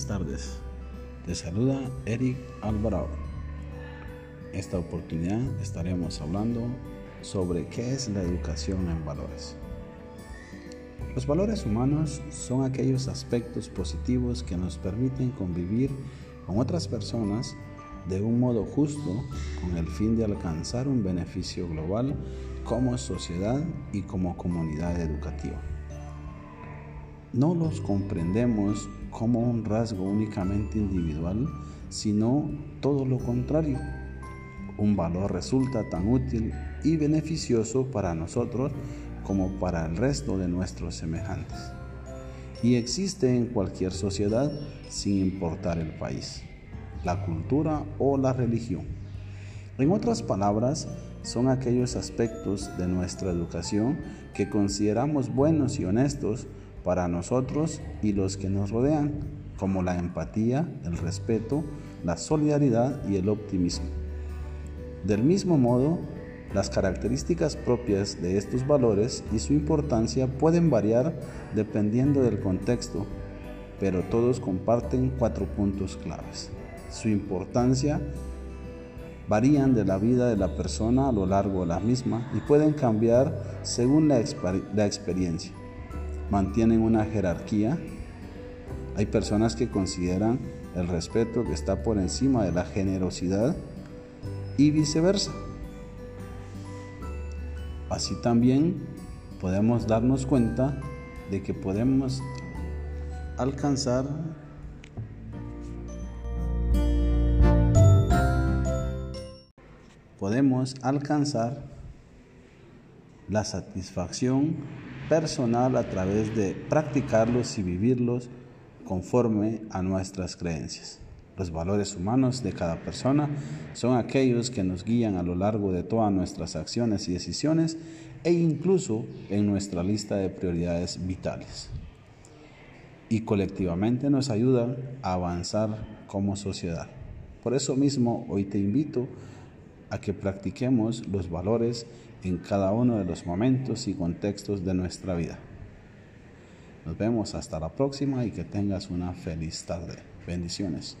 buenas tardes. Te saluda Eric Alvarado. Esta oportunidad estaremos hablando sobre qué es la educación en valores. Los valores humanos son aquellos aspectos positivos que nos permiten convivir con otras personas de un modo justo con el fin de alcanzar un beneficio global como sociedad y como comunidad educativa. No los comprendemos como un rasgo únicamente individual, sino todo lo contrario. Un valor resulta tan útil y beneficioso para nosotros como para el resto de nuestros semejantes. Y existe en cualquier sociedad sin importar el país, la cultura o la religión. En otras palabras, son aquellos aspectos de nuestra educación que consideramos buenos y honestos para nosotros y los que nos rodean, como la empatía, el respeto, la solidaridad y el optimismo. Del mismo modo, las características propias de estos valores y su importancia pueden variar dependiendo del contexto, pero todos comparten cuatro puntos claves. Su importancia varían de la vida de la persona a lo largo de la misma y pueden cambiar según la, la experiencia mantienen una jerarquía. Hay personas que consideran el respeto que está por encima de la generosidad y viceversa. Así también podemos darnos cuenta de que podemos alcanzar podemos alcanzar la satisfacción personal a través de practicarlos y vivirlos conforme a nuestras creencias. Los valores humanos de cada persona son aquellos que nos guían a lo largo de todas nuestras acciones y decisiones e incluso en nuestra lista de prioridades vitales. Y colectivamente nos ayudan a avanzar como sociedad. Por eso mismo hoy te invito a que practiquemos los valores en cada uno de los momentos y contextos de nuestra vida. Nos vemos hasta la próxima y que tengas una feliz tarde. Bendiciones.